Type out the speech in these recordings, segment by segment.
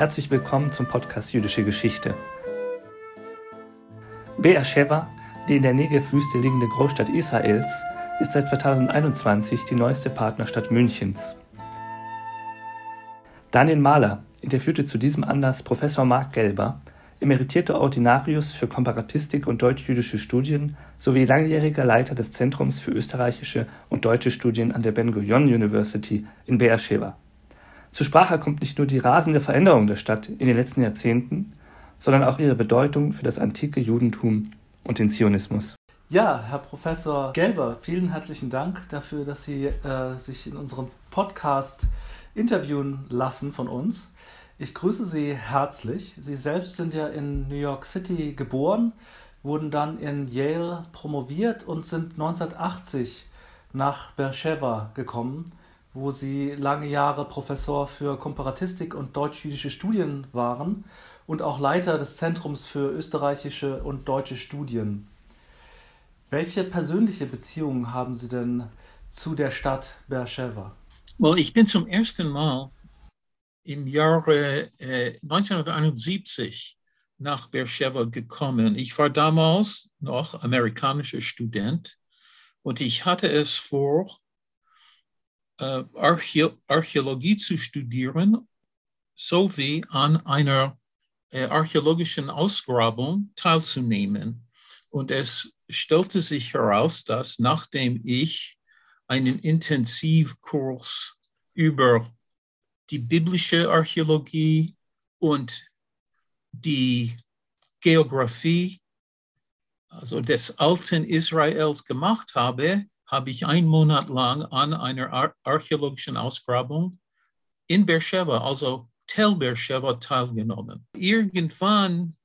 Herzlich willkommen zum Podcast Jüdische Geschichte. Beersheba, die in der Negev-Wüste liegende Großstadt Israels, ist seit 2021 die neueste Partnerstadt Münchens. Daniel Mahler interviewte zu diesem Anlass Professor Marc Gelber, emeritierter Ordinarius für Komparatistik und deutsch-jüdische Studien sowie langjähriger Leiter des Zentrums für österreichische und deutsche Studien an der Ben-Gurion University in Beersheba. Zur Sprache kommt nicht nur die rasende Veränderung der Stadt in den letzten Jahrzehnten, sondern auch ihre Bedeutung für das antike Judentum und den Zionismus. Ja, Herr Professor Gelber, vielen herzlichen Dank dafür, dass Sie äh, sich in unserem Podcast interviewen lassen von uns. Ich grüße Sie herzlich. Sie selbst sind ja in New York City geboren, wurden dann in Yale promoviert und sind 1980 nach Beersheba gekommen, wo Sie lange Jahre Professor für Komparatistik und deutsch-jüdische Studien waren und auch Leiter des Zentrums für österreichische und deutsche Studien. Welche persönliche Beziehungen haben Sie denn zu der Stadt Beersheba? Well, ich bin zum ersten Mal im Jahre äh, 1971 nach Beersheba gekommen. Ich war damals noch amerikanischer Student und ich hatte es vor, äh, Archä Archäologie zu studieren, sowie an einer äh, archäologischen Ausgrabung teilzunehmen. Und es stellte sich heraus, dass nachdem ich einen Intensivkurs über die biblische Archäologie und die Geografie, also des alten Israels gemacht habe, habe ich einen Monat lang an einer ar archäologischen Ausgrabung in Beersheba, also Tel Beersheba, teilgenommen. Irgendwann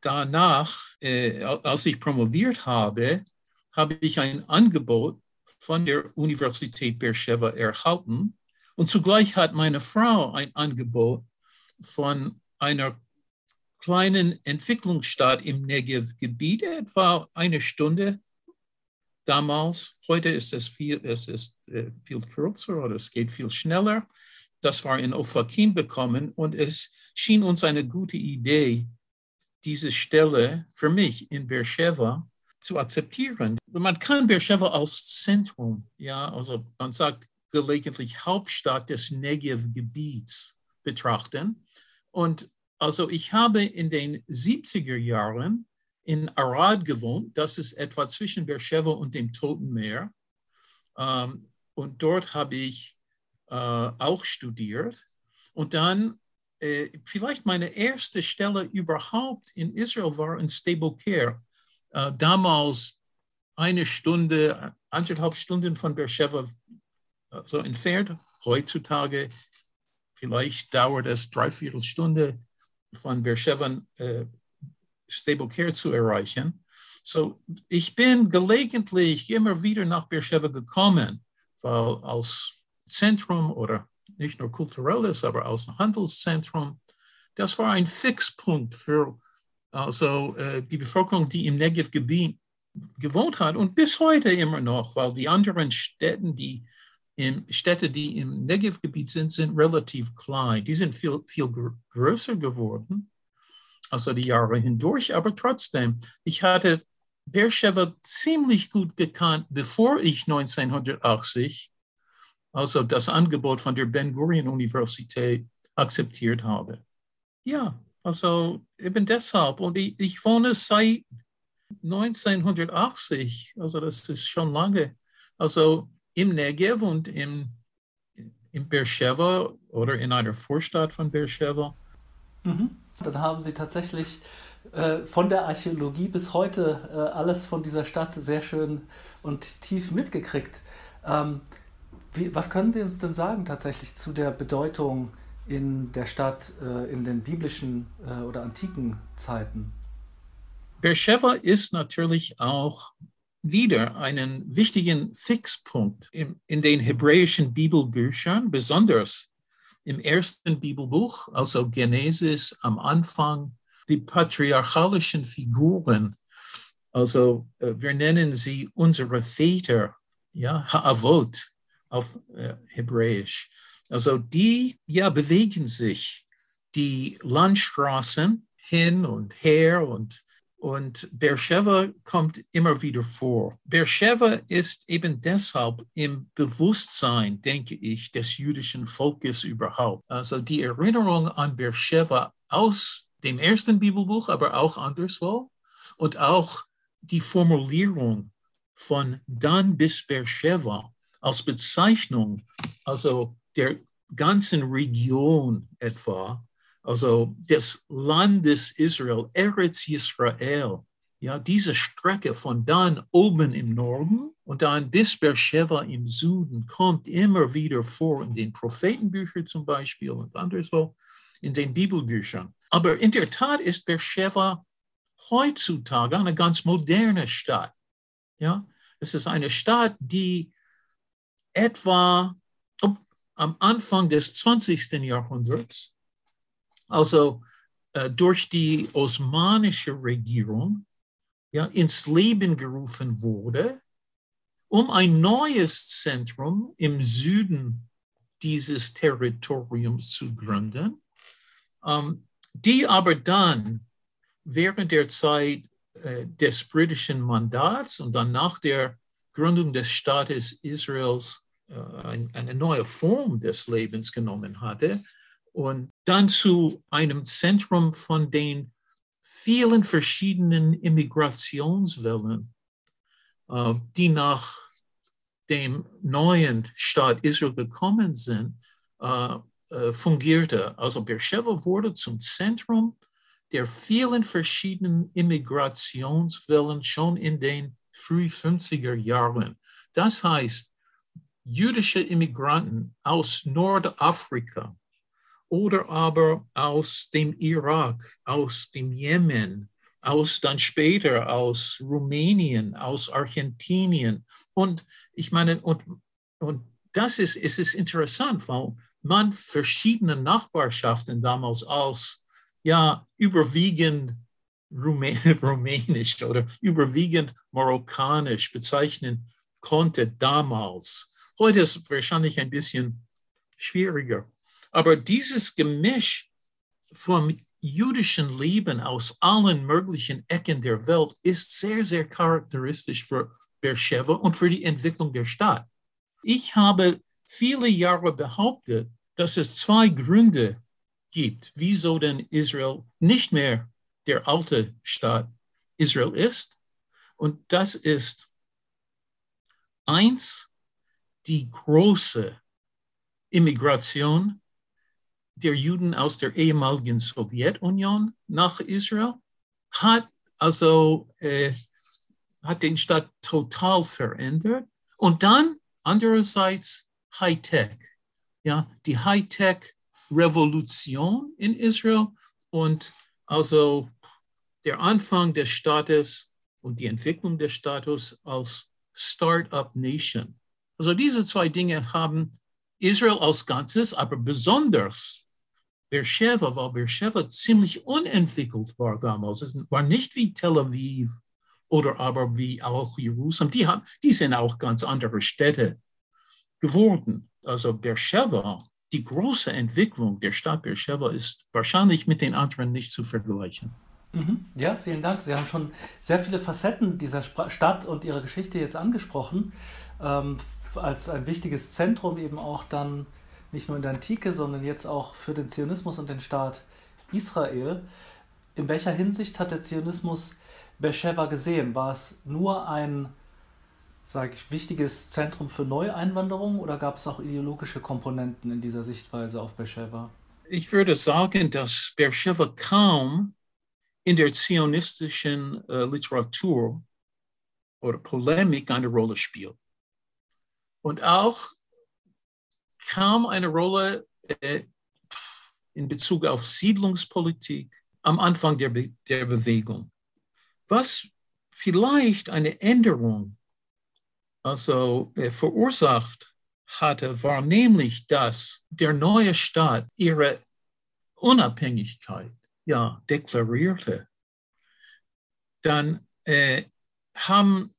danach, äh, als ich promoviert habe, habe ich ein Angebot von der Universität Beersheba erhalten, und zugleich hat meine Frau ein Angebot von einer kleinen Entwicklungsstadt im Negev-Gebiet, etwa eine Stunde damals. Heute ist es viel, es ist äh, viel kürzer oder es geht viel schneller. Das war in Ofakim bekommen und es schien uns eine gute Idee, diese Stelle für mich in Beersheba zu akzeptieren. Man kann Beersheba als Zentrum, ja, also man sagt gelegentlich Hauptstadt des Negev-Gebiets betrachten. Und also ich habe in den 70er Jahren in Arad gewohnt, das ist etwa zwischen Beersheba und dem Toten Meer. Ähm, und dort habe ich äh, auch studiert. Und dann äh, vielleicht meine erste Stelle überhaupt in Israel war in Steboker. Äh, damals eine Stunde, anderthalb Stunden von Beersheba so entfernt. Heutzutage vielleicht dauert es dreiviertel Stunde von Beersheba äh, Stable Care zu erreichen. So, ich bin gelegentlich immer wieder nach Beersheba gekommen, weil als Zentrum oder nicht nur kulturelles, aber als Handelszentrum, das war ein Fixpunkt für also, äh, die Bevölkerung, die im Negev-Gebiet gewohnt hat und bis heute immer noch, weil die anderen Städte, die in Städte, die im Negev-Gebiet sind, sind relativ klein. Die sind viel, viel größer geworden, also die Jahre hindurch. Aber trotzdem, ich hatte Beersheba ziemlich gut gekannt, bevor ich 1980 also das Angebot von der Ben-Gurion-Universität akzeptiert habe. Ja, also eben deshalb. Und ich, ich wohne seit 1980, also das ist schon lange. Also im Negev und im, im Beersheba oder in einer Vorstadt von Beersheba. Mhm. Dann haben Sie tatsächlich äh, von der Archäologie bis heute äh, alles von dieser Stadt sehr schön und tief mitgekriegt. Ähm, wie, was können Sie uns denn sagen tatsächlich zu der Bedeutung in der Stadt äh, in den biblischen äh, oder antiken Zeiten? Beersheba ist natürlich auch wieder einen wichtigen Fixpunkt in, in den hebräischen Bibelbüchern, besonders im ersten Bibelbuch, also Genesis am Anfang, die patriarchalischen Figuren. Also äh, wir nennen sie unsere Väter, ja, Ha'avot auf äh, Hebräisch. Also die ja bewegen sich die Landstraßen hin und her und, und Beersheba kommt immer wieder vor. Beersheba ist eben deshalb im Bewusstsein, denke ich, des jüdischen Volkes überhaupt. Also die Erinnerung an Beersheba aus dem ersten Bibelbuch, aber auch anderswo und auch die Formulierung von dann bis Beersheba als Bezeichnung, also der ganzen Region etwa, also des Landes Israel, Eretz Israel, ja, diese Strecke von dann oben im Norden und dann bis Beersheba im Süden kommt immer wieder vor in den Prophetenbüchern zum Beispiel und anderswo in den Bibelbüchern. Aber in der Tat ist Beersheba heutzutage eine ganz moderne Stadt. Ja, es ist eine Stadt, die etwa am Anfang des 20. Jahrhunderts, also äh, durch die osmanische Regierung, ja, ins Leben gerufen wurde, um ein neues Zentrum im Süden dieses Territoriums zu gründen, ähm, die aber dann während der Zeit äh, des britischen Mandats und dann nach der Gründung des Staates Israels äh, eine neue Form des Lebens genommen hatte und dann zu einem Zentrum von den vielen verschiedenen Immigrationswellen, äh, die nach dem neuen Staat Israel gekommen sind, fungierte. Also Beersheba wurde zum Zentrum der vielen verschiedenen Immigrationswellen schon in den früh 50er Jahren. Das heißt, jüdische Immigranten aus Nordafrika oder aber aus dem Irak, aus dem Jemen, aus dann später aus Rumänien, aus Argentinien. Und ich meine, und, und das ist, es interessant, weil man verschiedene Nachbarschaften damals als ja überwiegend rumänisch oder überwiegend marokkanisch bezeichnen konnte damals. Heute ist es wahrscheinlich ein bisschen schwieriger. Aber dieses Gemisch vom jüdischen Leben aus allen möglichen Ecken der Welt ist sehr, sehr charakteristisch für Beersheba und für die Entwicklung der Stadt. Ich habe viele Jahre behauptet, dass es zwei Gründe gibt, wieso denn Israel nicht mehr der alte Staat Israel ist. Und das ist eins, die große Immigration der Juden aus der ehemaligen Sowjetunion nach Israel hat also äh, hat den Staat total verändert. Und dann andererseits Hightech, ja, die Hightech Revolution in Israel und also der Anfang des Staates und die Entwicklung des Staates als Start-up Nation. Also diese zwei Dinge haben Israel als Ganzes, aber besonders Beersheba, weil Beersheba ziemlich unentwickelt war damals. Es war nicht wie Tel Aviv oder aber wie auch Jerusalem. Die, haben, die sind auch ganz andere Städte geworden. Also Beersheba die große Entwicklung der Stadt Beersheba ist wahrscheinlich mit den anderen nicht zu vergleichen. Mhm. Ja, vielen Dank. Sie haben schon sehr viele Facetten dieser Stadt und ihrer Geschichte jetzt angesprochen. Ähm, als ein wichtiges Zentrum eben auch dann nicht nur in der Antike, sondern jetzt auch für den Zionismus und den Staat Israel. In welcher Hinsicht hat der Zionismus Beersheba gesehen? War es nur ein sage ich, wichtiges Zentrum für Neueinwanderung oder gab es auch ideologische Komponenten in dieser Sichtweise auf Beersheba? Ich würde sagen, dass Beersheba kaum in der zionistischen äh, Literatur oder Polemik eine Rolle spielt. Und auch kaum eine Rolle äh, in Bezug auf Siedlungspolitik am Anfang der, Be der Bewegung. Was vielleicht eine Änderung also äh, verursacht hatte, war nämlich, dass der neue Staat ihre Unabhängigkeit ja, deklarierte. Dann äh, haben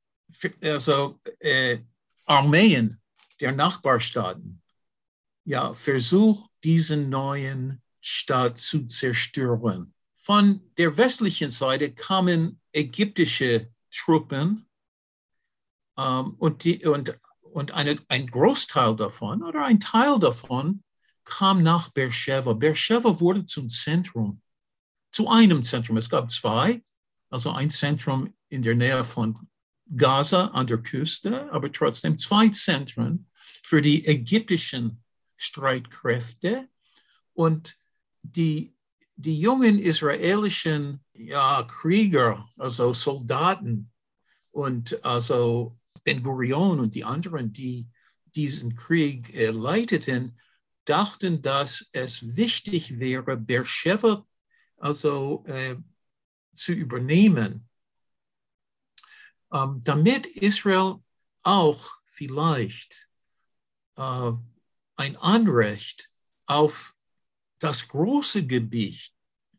also, äh, Armeen der Nachbarstaaten ja, versucht, diesen neuen Stadt zu zerstören. Von der westlichen Seite kamen ägyptische Truppen ähm, und, die, und, und eine, ein Großteil davon oder ein Teil davon kam nach Beersheba. Beersheba wurde zum Zentrum, zu einem Zentrum. Es gab zwei, also ein Zentrum in der Nähe von Gaza an der Küste, aber trotzdem zwei Zentren für die ägyptischen Streitkräfte und die, die jungen israelischen ja, Krieger, also Soldaten und also Ben Gurion und die anderen, die diesen Krieg äh, leiteten, dachten, dass es wichtig wäre, Beersheba also äh, zu übernehmen, ähm, damit Israel auch vielleicht äh, ein Anrecht auf das große Gebiet,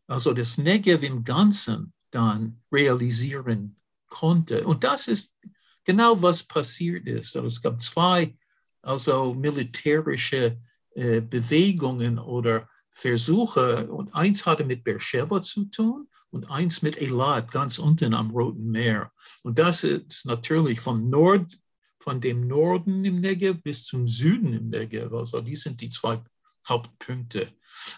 also das Negev im Ganzen, dann realisieren konnte. Und das ist genau was passiert ist. Also es gab zwei also militärische äh, Bewegungen oder Versuche und eins hatte mit Beersheba zu tun und eins mit Elat ganz unten am Roten Meer. Und das ist natürlich vom Nord, von dem Norden im Negev bis zum Süden im Negev. Also die sind die zwei Hauptpunkte.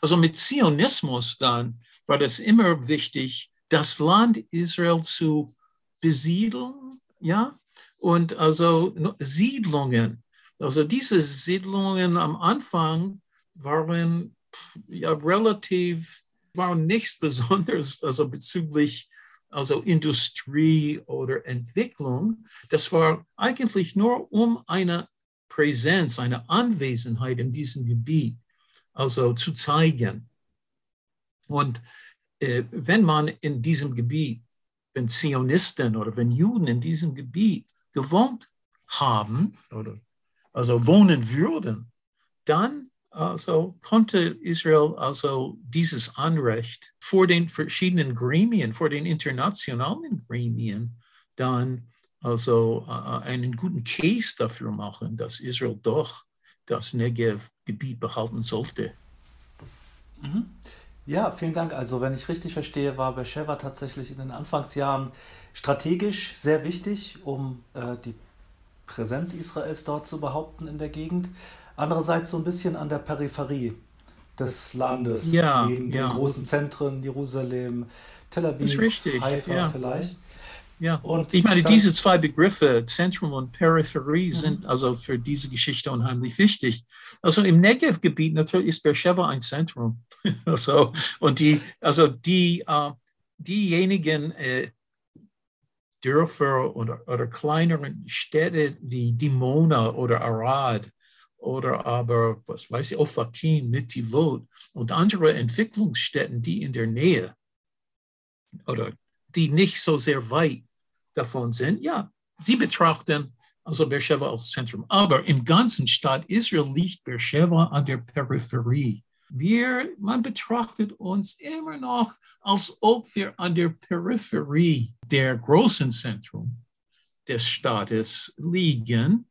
Also mit Zionismus dann war das immer wichtig, das Land Israel zu besiedeln, ja, und also Siedlungen. Also diese Siedlungen am Anfang waren ja relativ, waren nichts Besonderes, also bezüglich also Industrie oder Entwicklung. Das war eigentlich nur um eine Präsenz, eine Anwesenheit in diesem Gebiet, also zu zeigen. Und äh, wenn man in diesem Gebiet, wenn Zionisten oder wenn Juden in diesem Gebiet gewohnt haben oder also wohnen würden, dann also konnte Israel also dieses Anrecht vor den verschiedenen Gremien, vor den internationalen Gremien dann also uh, einen guten Case dafür machen, dass Israel doch das Negev-Gebiet behalten sollte. Mhm. Ja, vielen Dank. Also, wenn ich richtig verstehe, war Beersheba tatsächlich in den Anfangsjahren strategisch sehr wichtig, um äh, die Präsenz Israels dort zu behaupten in der Gegend. Andererseits so ein bisschen an der Peripherie des Landes, ja, neben ja. den großen Zentren, Jerusalem, Tel Aviv, richtig, Haifa ja. vielleicht. Ja, Und ich meine, dann- diese zwei Begriffe, Zentrum und Peripherie, Mhm. sind also für diese Geschichte unheimlich wichtig. Also im Negev-Gebiet natürlich ist Beersheba ein Zentrum. also, und die, also die, äh, diejenigen äh, Dörfer oder, oder kleineren Städte wie Dimona oder Arad oder aber, was weiß ich, Ofakim, Netivot und andere Entwicklungsstätten, die in der Nähe oder die nicht so sehr weit davon sind, ja, sie betrachten also Beersheba als Zentrum. Aber im ganzen Staat Israel liegt Beersheba an der Peripherie. Wir, man betrachtet uns immer noch, als ob wir an der Peripherie der großen Zentrum des Staates liegen.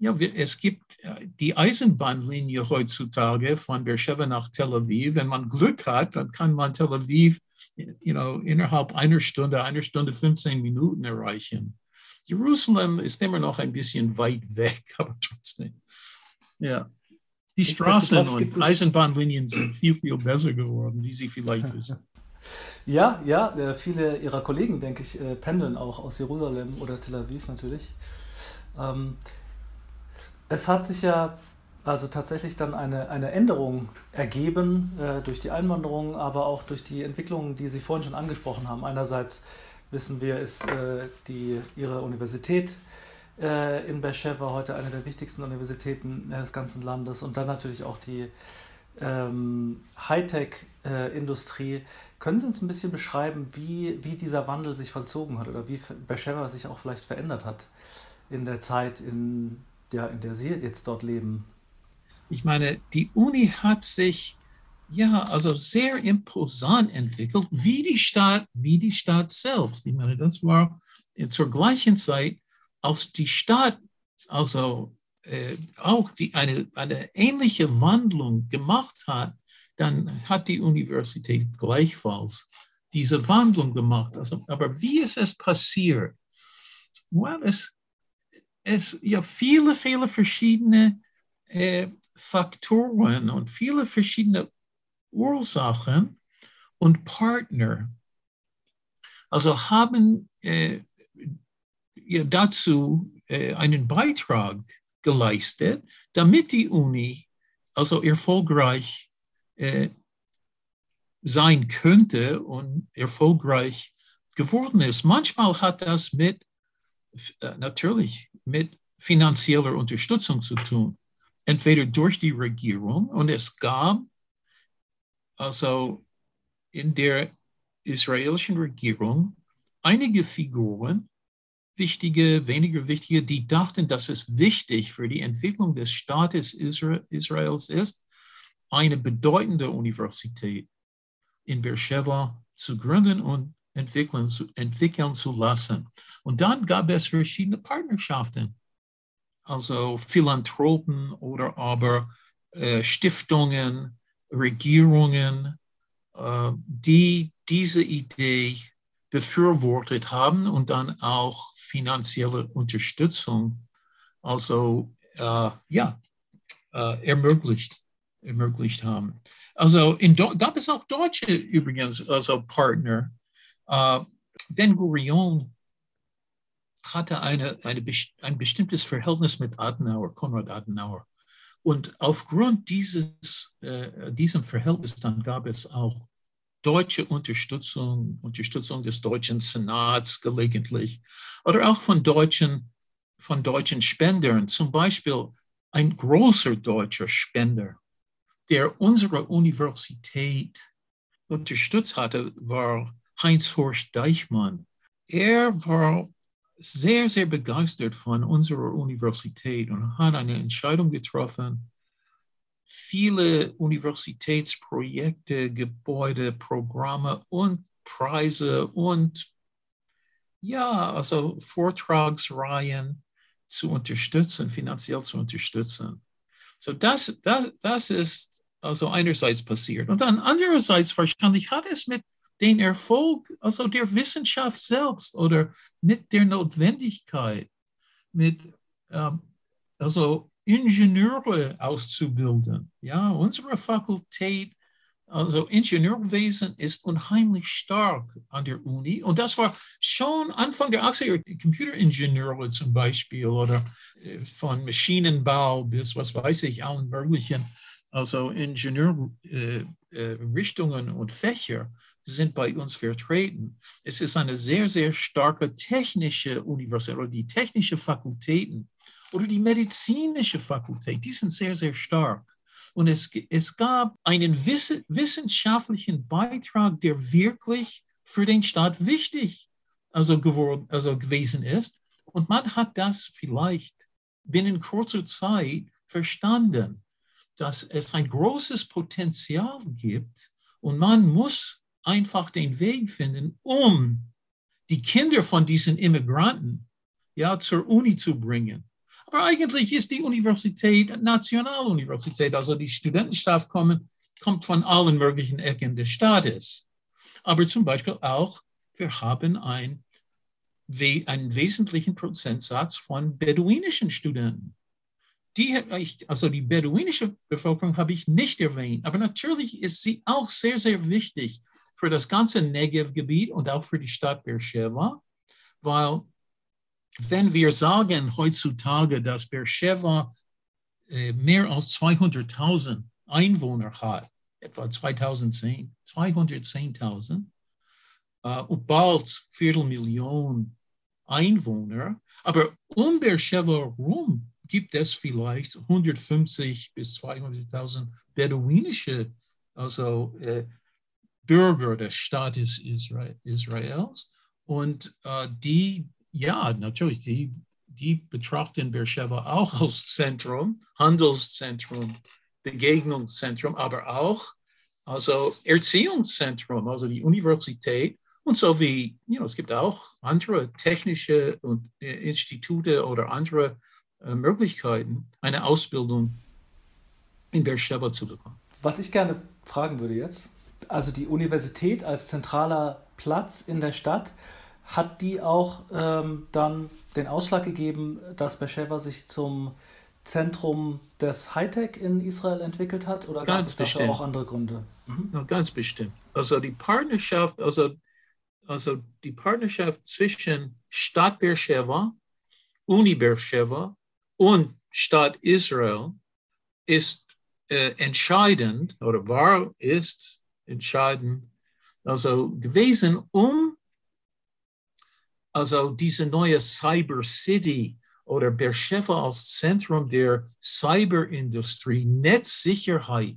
Ja, es gibt äh, die Eisenbahnlinie heutzutage von Beersheba nach Tel Aviv. Wenn man Glück hat, dann kann man Tel Aviv you know, innerhalb einer Stunde, einer Stunde 15 Minuten erreichen. Jerusalem ist immer noch ein bisschen weit weg, aber trotzdem. Ja. Die Straßen und Eisenbahnlinien sind viel, viel besser geworden, wie Sie vielleicht wissen. Ja, ja, äh, viele ihrer Kollegen, denke ich, äh, pendeln auch aus Jerusalem oder Tel Aviv natürlich. Es hat sich ja also tatsächlich dann eine, eine Änderung ergeben äh, durch die Einwanderung, aber auch durch die Entwicklungen, die Sie vorhin schon angesprochen haben. Einerseits wissen wir, ist äh, die, Ihre Universität äh, in Beersheba heute eine der wichtigsten Universitäten äh, des ganzen Landes und dann natürlich auch die ähm, Hightech-Industrie. Können Sie uns ein bisschen beschreiben, wie, wie dieser Wandel sich vollzogen hat oder wie Beersheba sich auch vielleicht verändert hat in der Zeit, in, ja, in der Sie jetzt dort leben? Ich meine, die Uni hat sich ja also sehr imposant entwickelt, wie die Stadt, wie die Stadt selbst. Ich meine, das war zur gleichen Zeit, als die Stadt also äh, auch die, eine, eine ähnliche Wandlung gemacht hat, dann hat die Universität gleichfalls diese Wandlung gemacht. Also, aber wie ist es passiert? Well, es, es ja viele, viele verschiedene äh, Faktoren und viele verschiedene Ursachen und Partner. Also haben äh, ja, dazu äh, einen Beitrag geleistet, damit die Uni also erfolgreich äh, sein könnte und erfolgreich geworden ist. Manchmal hat das mit, natürlich, mit finanzieller Unterstützung zu tun. Entweder durch die Regierung und es gab also in der israelischen Regierung einige Figuren, wichtige, weniger wichtige, die dachten, dass es wichtig für die Entwicklung des Staates Israels ist, eine bedeutende Universität in Beersheba zu gründen und entwickeln zu, entwickeln zu lassen. Und dann gab es verschiedene Partnerschaften, also Philanthropen oder aber äh, Stiftungen, Regierungen, äh, die diese Idee befürwortet haben und dann auch finanzielle Unterstützung, also äh, ja, äh, ermöglicht, ermöglicht haben. Also in, gab es auch Deutsche übrigens, also Partner. Äh, ben Gurion hatte eine, eine, ein bestimmtes Verhältnis mit Adenauer, Konrad Adenauer. Und aufgrund dieses äh, diesem Verhältnis dann gab es auch deutsche Unterstützung, Unterstützung des deutschen Senats gelegentlich oder auch von deutschen, von deutschen Spendern. Zum Beispiel ein großer deutscher Spender, der unsere Universität unterstützt hatte, war Heinz Horst Deichmann. Er war sehr, sehr begeistert von unserer Universität und hat eine Entscheidung getroffen, viele Universitätsprojekte, Gebäude, Programme und Preise und ja, also Vortragsreihen zu unterstützen, finanziell zu unterstützen. So das, das, das ist also einerseits passiert. Und dann andererseits wahrscheinlich hat es mit dem Erfolg, also der Wissenschaft selbst oder mit der Notwendigkeit, mit ähm, also Ingenieure auszubilden. Ja, unsere Fakultät, also Ingenieurwesen ist unheimlich stark an der Uni. Und das war schon Anfang der 80er, Computeringenieure zum Beispiel oder äh, von Maschinenbau bis was weiß ich, allen möglichen, also Ingenieurrichtungen äh, äh, und Fächer sind bei uns vertreten. Es ist eine sehr, sehr starke technische Universität oder die technische Fakultäten oder die medizinische Fakultät, die sind sehr, sehr stark. Und es, es gab einen wiss, wissenschaftlichen Beitrag, der wirklich für den Staat wichtig also geworden, also gewesen ist. Und man hat das vielleicht binnen kurzer Zeit verstanden, dass es ein großes Potenzial gibt und man muss einfach den Weg finden, um die Kinder von diesen Immigranten ja, zur Uni zu bringen. Aber eigentlich ist die Universität Nationaluniversität, also die Studentenschaft kommen, kommt von allen möglichen Ecken des Staates. Aber zum Beispiel auch, wir haben ein, einen wesentlichen Prozentsatz von beduinischen Studenten. Die, also die beduinische Bevölkerung habe ich nicht erwähnt, aber natürlich ist sie auch sehr, sehr wichtig für das ganze Negev-Gebiet und auch für die Stadt Beersheba, weil wenn wir sagen heutzutage, dass Beersheba äh, mehr als 200.000 Einwohner hat, etwa 2010, 210.000 äh, und bald Viertelmillion Einwohner, aber um Beersheba herum gibt es vielleicht 150 bis 200.000 beduinische also äh, Bürger des Staates Israel, Israels und äh, die ja, natürlich, die, die betrachten Beersheba auch als Zentrum, Handelszentrum, Begegnungszentrum, aber auch also Erziehungszentrum, also die Universität. Und so wie, you know, es gibt auch andere technische und, äh, Institute oder andere äh, Möglichkeiten, eine Ausbildung in Beersheba zu bekommen. Was ich gerne fragen würde jetzt. Also die Universität als zentraler Platz in der Stadt, hat die auch ähm, dann den Ausschlag gegeben, dass Beersheba sich zum Zentrum des Hightech in Israel entwickelt hat? Oder gab es dafür auch andere Gründe? Mhm. Ja, ganz bestimmt. Also die Partnerschaft, also, also die Partnerschaft zwischen Stadt Beersheba, Uni Beersheba und Stadt Israel ist äh, entscheidend oder war, ist entscheidend, also gewesen, um also diese neue Cyber City oder Beersheba als Zentrum der Cyberindustrie, Netzsicherheit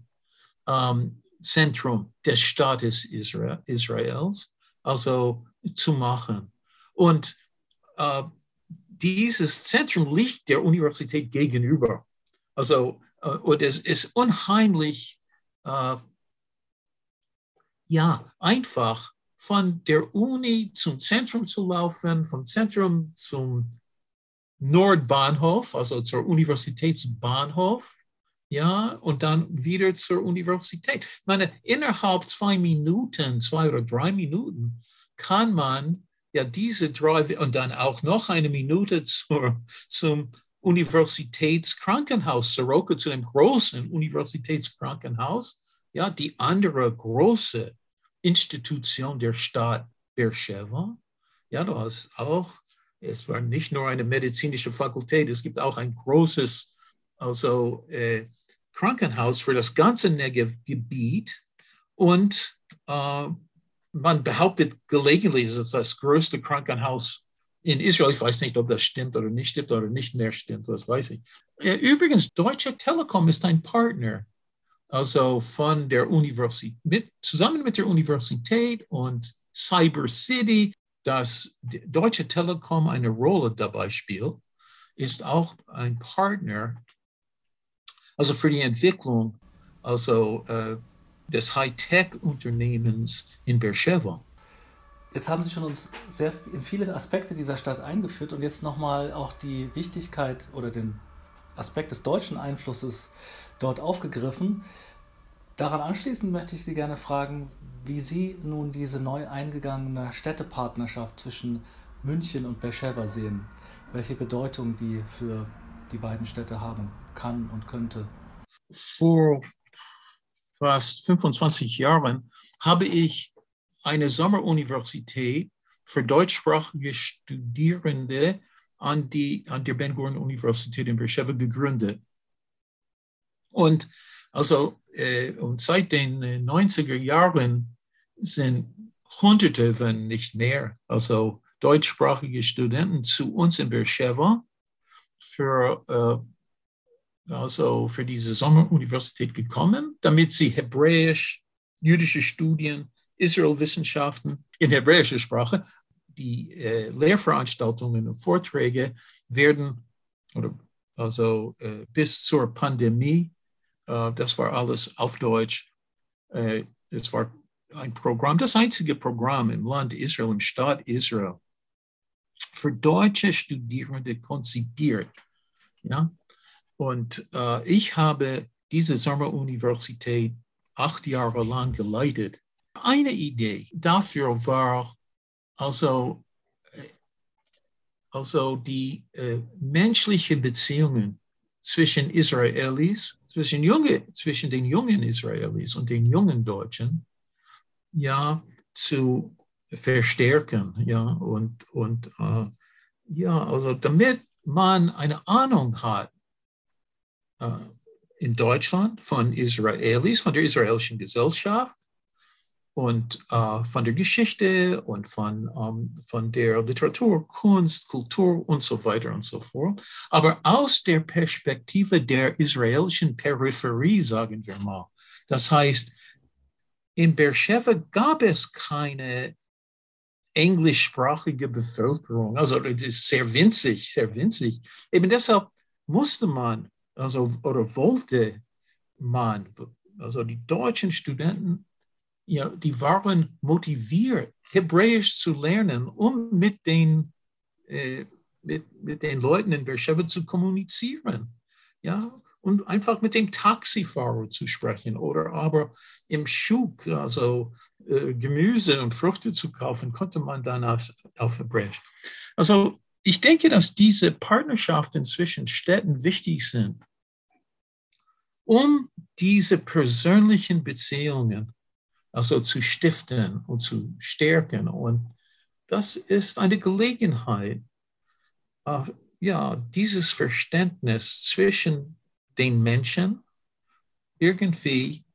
ähm, Zentrum des Staates Israel, Israels, also zu machen. Und äh, dieses Zentrum liegt der Universität gegenüber. Also, äh, und es ist unheimlich, äh, ja, einfach von der Uni zum Zentrum zu laufen, vom Zentrum zum Nordbahnhof, also zur Universitätsbahnhof, ja, und dann wieder zur Universität. Ich meine, innerhalb zwei Minuten, zwei oder drei Minuten kann man ja diese drei und dann auch noch eine Minute zur, zum Universitätskrankenhaus, Soroka, zu dem großen Universitätskrankenhaus, ja, die andere große Institution der Stadt Beersheba. Ja, du hast auch, es war nicht nur eine medizinische Fakultät, es gibt auch ein großes also, äh, Krankenhaus für das ganze Negev-Gebiet. Und äh, man behauptet gelegentlich, es ist das größte Krankenhaus in Israel. Ich weiß nicht, ob das stimmt oder nicht stimmt oder nicht mehr stimmt, das weiß ich. Äh, übrigens, Deutsche Telekom ist ein Partner also von der Universität, mit, zusammen mit der Universität und Cyber City, dass Deutsche Telekom eine Rolle dabei spielt, ist auch ein Partner, also für die Entwicklung also, äh, des Hightech-Unternehmens in Beersheba. Jetzt haben Sie schon uns sehr in viele Aspekte dieser Stadt eingeführt und jetzt nochmal auch die Wichtigkeit oder den Aspekt des deutschen Einflusses dort aufgegriffen. Daran anschließend möchte ich Sie gerne fragen, wie Sie nun diese neu eingegangene Städtepartnerschaft zwischen München und Beersheba sehen, welche Bedeutung die für die beiden Städte haben kann und könnte. Vor fast 25 Jahren habe ich eine Sommeruniversität für deutschsprachige Studierende an, die, an der Ben Gurion Universität in Beersheba gegründet. Und also äh, und seit den 90er Jahren sind Hunderte, wenn nicht mehr, also deutschsprachige Studenten zu uns in Beersheba für, äh, also für diese Sommeruniversität gekommen, damit sie Hebräisch, jüdische Studien, Israelwissenschaften in hebräischer Sprache, die äh, Lehrveranstaltungen und Vorträge werden oder also äh, bis zur Pandemie äh, das war alles auf Deutsch. Äh, es war ein Programm, das einzige Programm im Land Israel, im Staat Israel, für deutsche Studierende konzipiert. Ja? Und äh, ich habe diese Sommeruniversität acht Jahre lang geleitet. Eine Idee dafür war also, äh, also die äh, menschlichen Beziehungen zwischen Israelis zwischen, junge, zwischen den jungen Israelis und den jungen Deutschen ja zu verstärken. Ja, und, und äh, ja, also damit man eine Ahnung hat äh, in Deutschland von Israelis, von der israelischen Gesellschaft, und äh, von der Geschichte und von, ähm, von der Literatur, Kunst, Kultur und so weiter und so fort. Aber aus der Perspektive der israelischen Peripherie, sagen wir mal. Das heißt, in Beersheba gab es keine englischsprachige Bevölkerung. Also das ist sehr winzig, sehr winzig. Eben deshalb musste man, also oder wollte man, also die deutschen Studenten ja, die waren motiviert, Hebräisch zu lernen, um mit den, äh, mit, mit den Leuten in Beersheba zu kommunizieren. Ja? und einfach mit dem Taxifahrer zu sprechen oder aber im Schub, also äh, Gemüse und Früchte zu kaufen, konnte man dann auf, auf Hebräisch. Also ich denke, dass diese Partnerschaften zwischen Städten wichtig sind, um diese persönlichen Beziehungen also zu stiften und zu stärken. Und das ist eine Gelegenheit, uh, ja, dieses Verständnis zwischen den Menschen irgendwie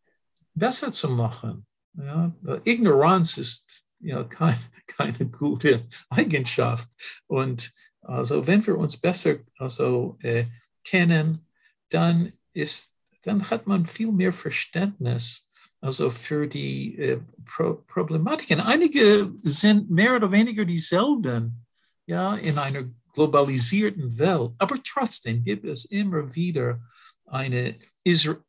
besser zu machen. Ja, Ignoranz ist ja kein, keine gute Eigenschaft. Und also wenn wir uns besser also, äh, kennen, dann, ist, dann hat man viel mehr Verständnis also für die äh, Pro Problematiken. Einige sind mehr oder weniger dieselben ja, in einer globalisierten Welt, aber trotzdem gibt es immer wieder eine,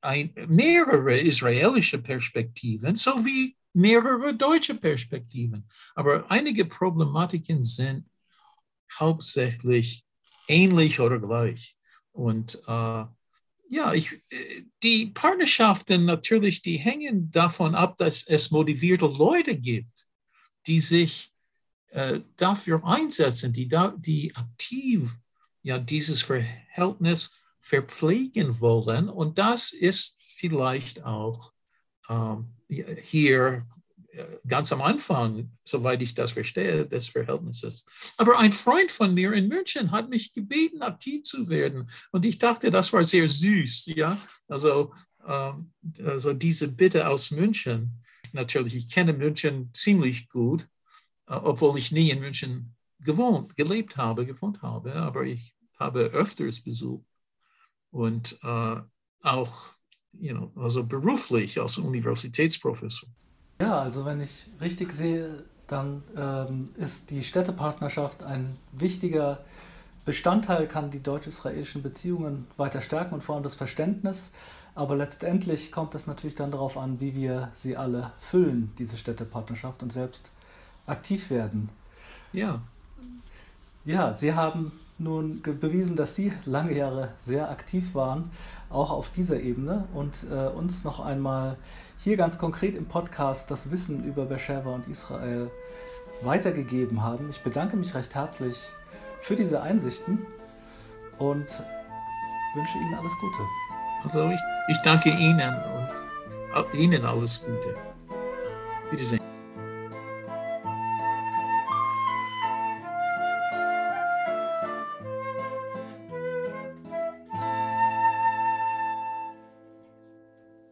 ein, mehrere israelische Perspektiven sowie mehrere deutsche Perspektiven. Aber einige Problematiken sind hauptsächlich ähnlich oder gleich. Und äh, ja, ich, die Partnerschaften natürlich, die hängen davon ab, dass es motivierte Leute gibt, die sich äh, dafür einsetzen, die, die aktiv ja, dieses Verhältnis verpflegen wollen. Und das ist vielleicht auch ähm, hier äh, ganz am Anfang, soweit ich das verstehe, des Verhältnisses. Aber ein Freund von mir in München hat mich gebeten, aktiv zu werden. Und ich dachte, das war sehr süß. Ja, also, ähm, also diese Bitte aus München. Natürlich, ich kenne München ziemlich gut, äh, obwohl ich nie in München gewohnt, gelebt habe, gewohnt habe. Aber ich habe öfters besucht und äh, auch you know, also beruflich als Universitätsprofessor. Ja, also wenn ich richtig sehe, dann ähm, ist die Städtepartnerschaft ein wichtiger Bestandteil, kann die deutsch-israelischen Beziehungen weiter stärken und vor allem das Verständnis. Aber letztendlich kommt es natürlich dann darauf an, wie wir sie alle füllen, diese Städtepartnerschaft, und selbst aktiv werden. Ja. Ja, Sie haben nun bewiesen, dass Sie lange Jahre sehr aktiv waren, auch auf dieser Ebene und äh, uns noch einmal hier ganz konkret im Podcast das Wissen über Beersheba und Israel weitergegeben haben. Ich bedanke mich recht herzlich für diese Einsichten und wünsche Ihnen alles Gute. Also ich, ich danke Ihnen und Ihnen alles Gute. Wiedersehen.